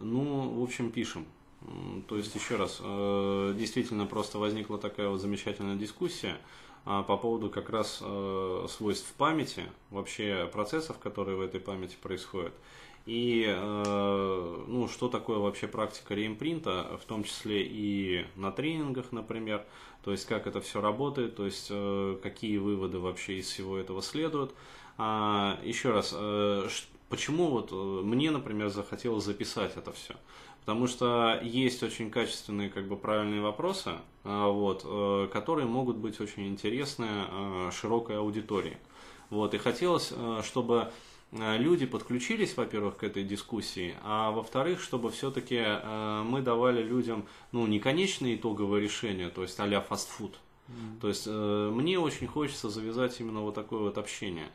Ну, в общем, пишем. То есть, еще раз, э, действительно просто возникла такая вот замечательная дискуссия а, по поводу как раз э, свойств памяти, вообще процессов, которые в этой памяти происходят. И э, ну, что такое вообще практика реимпринта, в том числе и на тренингах, например, то есть как это все работает, то есть какие выводы вообще из всего этого следуют. А, еще раз, почему вот мне, например, захотелось записать это все? Потому что есть очень качественные, как бы правильные вопросы, а, вот, э, которые могут быть очень интересны э, широкой аудитории. Вот, и хотелось, э, чтобы люди подключились, во-первых, к этой дискуссии, а во-вторых, чтобы все-таки мы давали людям, ну, не конечное итоговое решение, то есть а-ля фастфуд. Mm. То есть мне очень хочется завязать именно вот такое вот общение.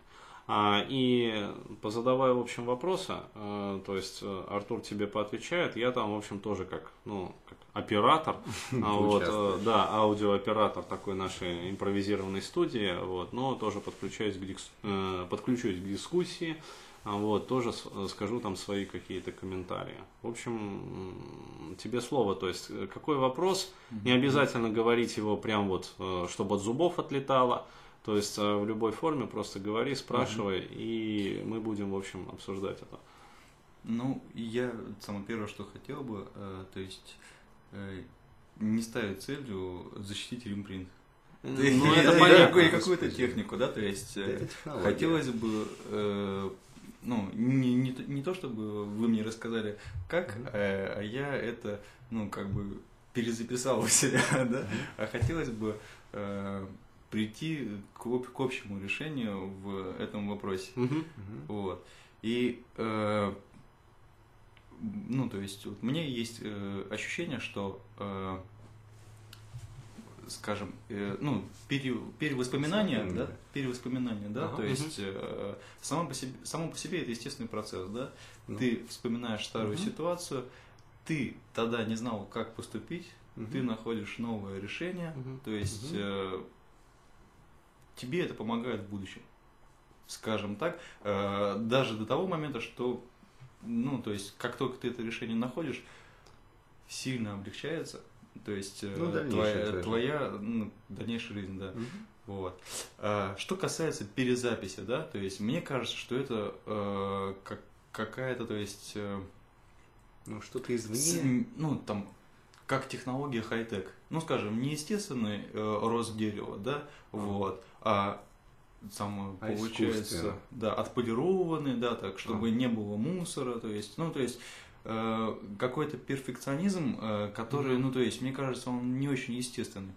А, и позадавая, в общем, вопросы, а, то есть э, Артур тебе поотвечает, я там, в общем, тоже как, ну, как оператор, а, вот, э, да, аудиооператор такой нашей импровизированной студии, вот, но тоже подключаюсь к, э, подключусь к дискуссии, вот, тоже скажу там свои какие-то комментарии. В общем, тебе слово, то есть, какой вопрос, не обязательно говорить его прям вот, чтобы от зубов отлетало, то есть э, в любой форме просто говори, спрашивай, угу. и мы будем, в общем, обсуждать это. Ну, я самое первое, что хотел бы, э, то есть э, не ставить целью защитить римпринт. Ну, это понятно. Какую-то технику, да, то есть хотелось бы, ну, не, не, не то, чтобы вы мне рассказали, как, а я это, ну, как бы перезаписал у себя, да, а хотелось бы прийти к, к общему решению в этом вопросе. Угу. Вот. И э, ну, то есть, вот, мне есть э, ощущение, что э, скажем, э, ну, пере, перевоспоминания, да, перевоспоминания, да, ага, то есть э, само, по себе, само по себе это естественный процесс, да, ну. ты вспоминаешь старую угу. ситуацию, ты тогда не знал, как поступить, угу. ты находишь новое решение, угу. то есть угу. э, тебе это помогает в будущем. Скажем так, э, даже до того момента, что, ну, то есть, как только ты это решение находишь, сильно облегчается, то есть, э, ну, твоя, твоя ну, дальнейшая жизнь, да. Угу. Вот. А, что касается перезаписи, да, то есть, мне кажется, что это э, как, какая-то, то есть, э, ну, что-то извне. С, ну, там, как технология хай-тек. Ну, скажем, не естественный э, рост дерева, да, вот, а там а получается, да, отполированный, да, так, чтобы а. не было мусора, то есть, ну, то есть э, какой-то перфекционизм, э, который, угу. ну, то есть, мне кажется, он не очень естественный.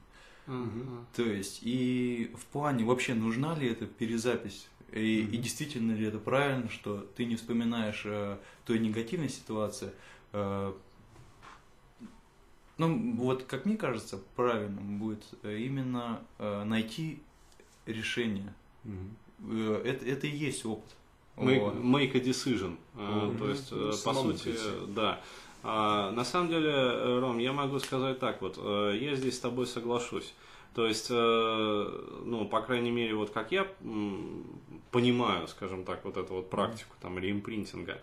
Угу. То есть, и в плане вообще нужна ли эта перезапись? И, угу. и действительно ли это правильно, что ты не вспоминаешь э, той негативной ситуации, э, ну, вот, как мне кажется, правильным будет э, именно э, найти решение. Угу. Это, это и есть опыт. Make, make a decision. Угу. То есть, ну, по сути, да. А, на самом деле, Ром, я могу сказать так вот, я здесь с тобой соглашусь. То есть, ну, по крайней мере, вот как я понимаю, скажем так, вот эту вот практику там реимпринтинга,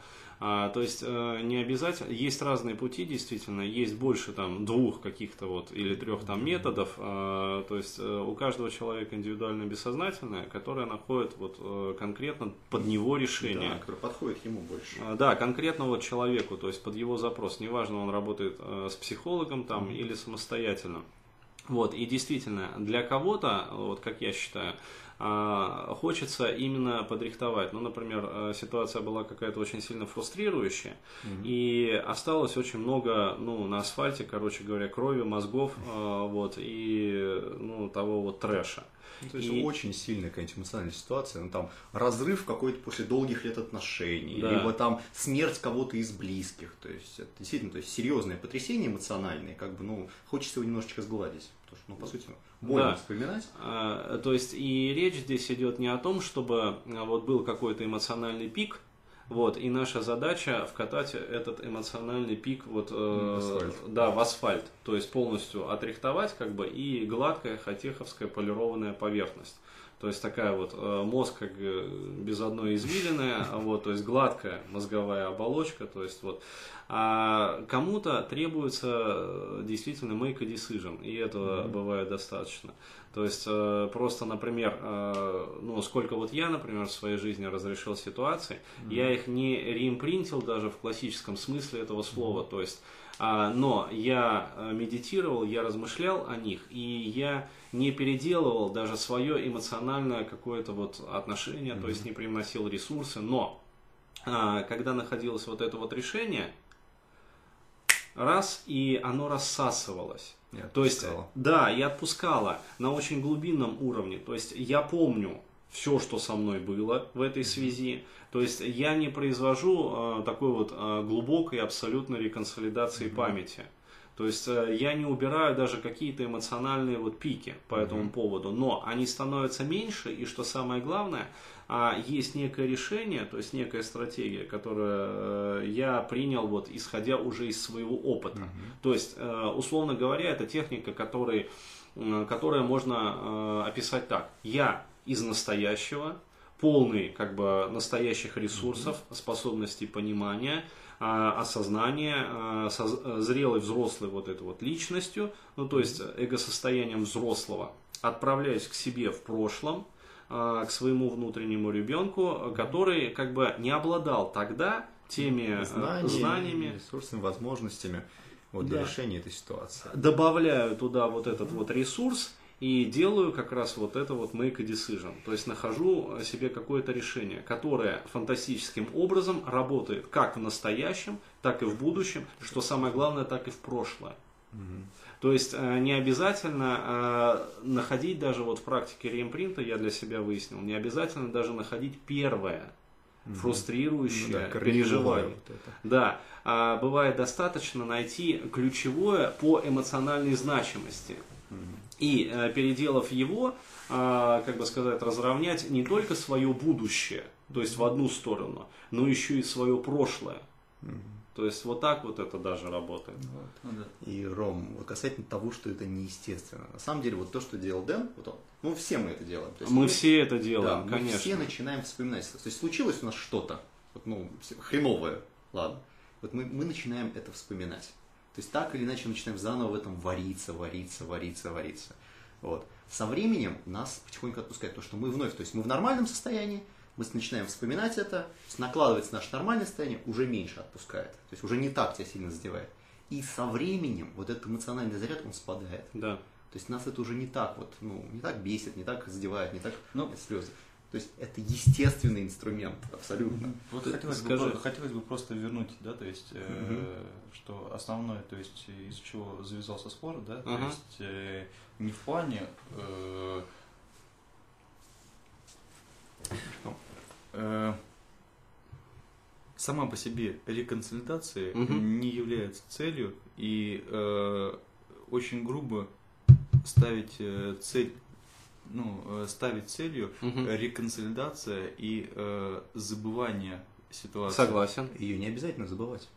а, то есть э, не обязательно, есть разные пути действительно, есть больше там двух каких-то вот или трех там методов, а, то есть э, у каждого человека индивидуально бессознательное, которое находит вот э, конкретно под него решение. Да, которое подходит ему больше. А, да, конкретно вот человеку, то есть под его запрос, неважно он работает с психологом там mm-hmm. или самостоятельно. Вот, и действительно, для кого-то, вот как я считаю, а, хочется именно подрихтовать. Ну, например, э, ситуация была какая-то очень сильно фрустрирующая, угу. и осталось очень много, ну, на асфальте, короче говоря, крови, мозгов, э, вот, и, ну, того вот трэша. Ну, то есть и... очень сильная какая-нибудь эмоциональная ситуация, ну там разрыв какой-то после долгих лет отношений, да. либо там смерть кого-то из близких, то есть это действительно, то есть серьезное потрясение эмоциональное, как бы, ну, хочется его немножечко сгладить, потому что, ну, по сути, больно да. вспоминать. А, то есть и речь здесь идет не о том, чтобы а, вот был какой-то эмоциональный пик, вот, и наша задача вкатать этот эмоциональный пик вот, э, в да, в асфальт, то есть полностью отрихтовать как бы и гладкая хатеховская полированная поверхность. То есть такая вот э, мозг как без одной извилины, вот, то есть гладкая мозговая оболочка, то есть вот. А кому-то требуется э, действительно make a decision, и этого mm-hmm. бывает достаточно. То есть э, просто, например, ну сколько вот я, например, в своей жизни разрешил ситуаций, mm-hmm. я их не реимпринтил даже в классическом смысле этого слова, mm-hmm. то есть а, но я медитировал, я размышлял о них, и я не переделывал даже свое эмоциональное какое-то вот отношение, mm-hmm. то есть не приносил ресурсы, но а, когда находилось вот это вот решение, раз, и оно рассасывалось. То есть, да, я отпускала на очень глубинном уровне. То есть, я помню все, что со мной было в этой связи. То есть, я не произвожу э, такой вот э, глубокой абсолютной реконсолидации mm-hmm. памяти. То есть э, я не убираю даже какие-то эмоциональные вот пики по этому mm-hmm. поводу, но они становятся меньше, и что самое главное, а есть некое решение, то есть некая стратегия, которую э, я принял вот исходя уже из своего опыта. Mm-hmm. То есть, э, условно говоря, это техника, которой, которая можно описать так. Я из настоящего, полный как бы настоящих ресурсов, способностей понимания, а, осознание, а, зрелой взрослой вот этой вот личностью, ну то есть эго-состоянием взрослого, отправляюсь к себе в прошлом, а, к своему внутреннему ребенку, который как бы не обладал тогда теми Знания, знаниями, ресурсами, возможностями вот, для да. решения этой ситуации. Добавляю туда вот этот вот ресурс, и делаю как раз вот это вот make a decision. То есть нахожу себе какое-то решение, которое фантастическим образом работает как в настоящем, так и в будущем, что самое главное, так и в прошлое. Угу. То есть э, не обязательно э, находить даже вот в практике реимпринта, я для себя выяснил, не обязательно даже находить первое, угу. фрустрирующее ну, да, переживание. Вот это. Да, а бывает достаточно найти ключевое по эмоциональной значимости. И э, переделав его, э, как бы сказать, разровнять не только свое будущее, то есть в одну сторону, но еще и свое прошлое. То есть вот так вот это даже работает. Вот. Ну и Ром, вот касательно того, что это неестественно. На самом деле, вот то, что делал Дэн, вот он, ну все мы это делаем. То есть мы, мы все это делаем, да, конечно. Мы все начинаем вспоминать. То есть случилось у нас что-то, вот, ну, хреновое, ладно. Вот мы, мы начинаем это вспоминать. То есть так или иначе мы начинаем заново в этом вариться, вариться, вариться, вариться. Вот. Со временем нас потихоньку отпускает то, что мы вновь, то есть мы в нормальном состоянии, мы начинаем вспоминать это, накладывается наше нормальное состояние, уже меньше отпускает. То есть уже не так тебя сильно задевает. И со временем вот этот эмоциональный заряд, он спадает. Да. То есть нас это уже не так вот, ну, не так бесит, не так задевает, не так ну, слезы. То есть это естественный инструмент, абсолютно. Вот хотелось, Скажи. бы, хотелось бы просто вернуть, да, то есть, э, что основное, то есть, из чего завязался спор, да, uh-huh. то есть, э, не в плане э, что, э, сама по себе реконсолидация uh-huh. не является целью и э, очень грубо ставить э, цель ну, э, ставить целью угу. реконсолидация и э, забывание ситуации. Согласен. Ее не обязательно забывать.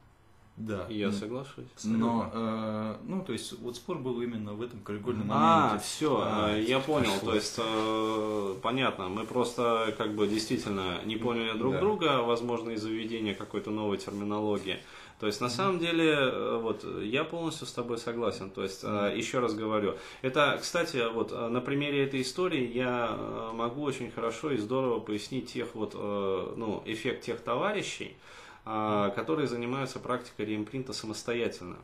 Да. Я соглашусь. Но, э, ну, то есть, вот спор был именно в этом краеугольном а, моменте. А, все, а, я понял. Пришлось. То есть, э, понятно, мы просто, как бы, действительно не поняли друг да. друга, возможно, из-за введения какой-то новой терминологии. То есть на самом деле, э, вот я полностью с тобой согласен. То есть mm еще раз говорю, это, кстати, вот э, на примере этой истории я могу очень хорошо и здорово пояснить тех вот, ну, эффект тех товарищей, которые занимаются практикой реимпринта самостоятельно.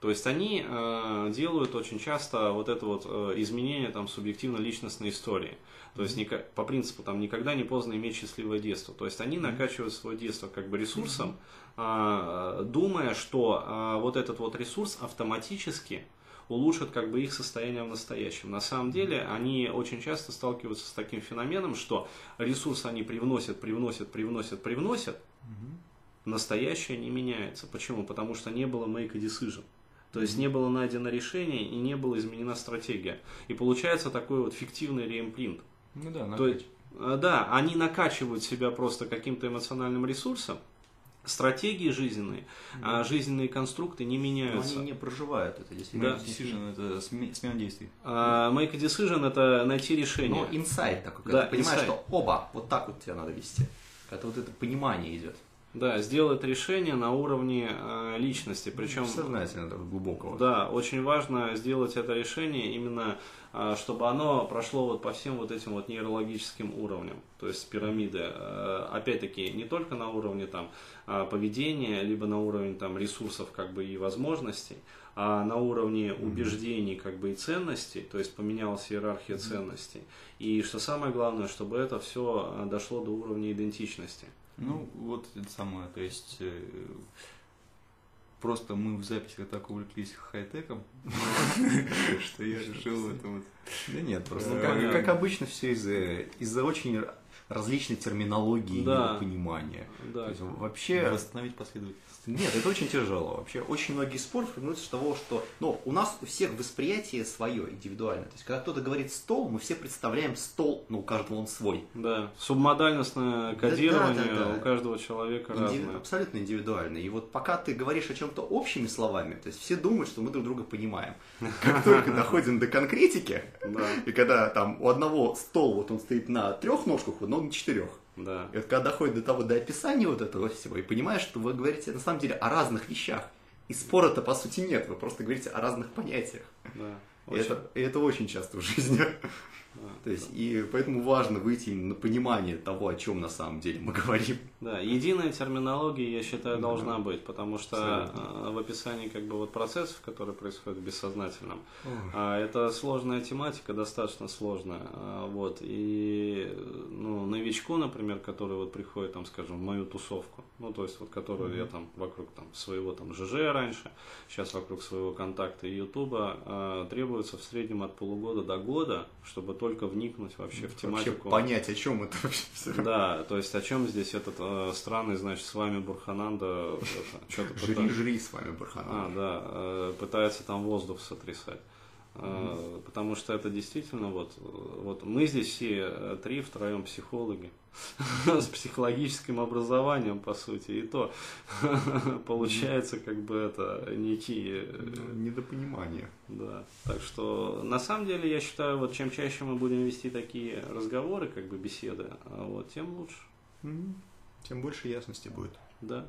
То есть они э, делают очень часто вот это вот э, изменение там субъективно-личностной истории. То есть mm-hmm. по принципу там никогда не поздно иметь счастливое детство. То есть они mm-hmm. накачивают свое детство как бы ресурсом, э, думая, что э, вот этот вот ресурс автоматически улучшит как бы их состояние в настоящем. На самом деле они очень часто сталкиваются с таким феноменом, что ресурс они привносят, привносят, привносят, привносят, mm-hmm. Настоящее не меняется. Почему? Потому что не было make a decision. То есть не было найдено решение и не была изменена стратегия. И получается такой вот фиктивный реимплинт. Ну да, То есть, э, да, они накачивают себя просто каким-то эмоциональным ресурсом, стратегии жизненные, а жизненные конструкты не меняются. Но они не проживают это действительно. Да. Decision это смена действий. А, make a decision это найти решение. Ну, инсайт такой, когда да, ты понимаешь, insight. что оба, вот так вот тебя надо вести. Это вот это понимание идет. Да, сделать решение на уровне э, личности, причем сознательно, глубокого. Да, очень важно сделать это решение именно, э, чтобы оно прошло вот по всем вот этим вот нейрологическим уровням, то есть пирамиды. Э, опять-таки не только на уровне там э, поведения, либо на уровне там ресурсов как бы и возможностей, а на уровне убеждений как бы и ценностей, то есть поменялась иерархия ценностей. И что самое главное, чтобы это все э, дошло до уровня идентичности. Ну, вот это самое, то есть э, просто мы в записи так увлеклись хай-теком, что я решил это вот. Да нет, просто ну, как обычно все из-за очень различной терминологии да. и понимания. Да. вообще... Восстановить последовательность. Нет, это очень тяжело. Вообще очень многие споры формируются с того, что ну, у нас у всех восприятие свое, индивидуальное. То есть, когда кто-то говорит стол, мы все представляем стол, но у каждого он свой. Да, субмодальностное кодирование да, да, да, да. у каждого человека Индиви... разное. Абсолютно индивидуальное. И вот пока ты говоришь о чем-то общими словами, то есть все думают, что мы друг друга понимаем. Как только доходим до конкретики, и когда там у одного стол, вот он стоит на трех ножках, у одного на четырех. Да. И вот когда доходит до того, до описания вот этого всего, и понимаешь, что вы говорите на самом деле о разных вещах. И спора-то по сути нет, вы просто говорите о разных понятиях. Да. И, это, и это очень часто в жизни. То есть, и поэтому важно выйти на понимание того, о чем на самом деле мы говорим. Да, единая терминология, я считаю, должна да. быть, потому что Абсолютно. в описании как бы вот процессов, которые происходят в бессознательном, а, это сложная тематика, достаточно сложная, а, вот, и ну, новичку, например, который вот приходит, там, скажем, в мою тусовку, ну, то есть вот, которую mm-hmm. я там вокруг там своего там ЖЖ раньше, сейчас вокруг своего контакта и Ютуба, а, требуется в среднем от полугода до года, чтобы только вникнуть вообще в тематику. Вообще понять, о чем это вообще все. Да, то есть о чем здесь этот э, странный, значит, с вами Бурхананда. что-то жри, жри с вами Бурхананда. А, да, э, пытается там воздух сотрясать. Mm-hmm. Потому что это действительно вот, вот мы здесь все э, три втроем психологи с психологическим образованием, по сути, и то получается как бы это некие... Ну, недопонимание. Да, так что на самом деле я считаю, вот чем чаще мы будем вести такие разговоры, как бы беседы, а вот, тем лучше. Тем больше ясности будет. Да.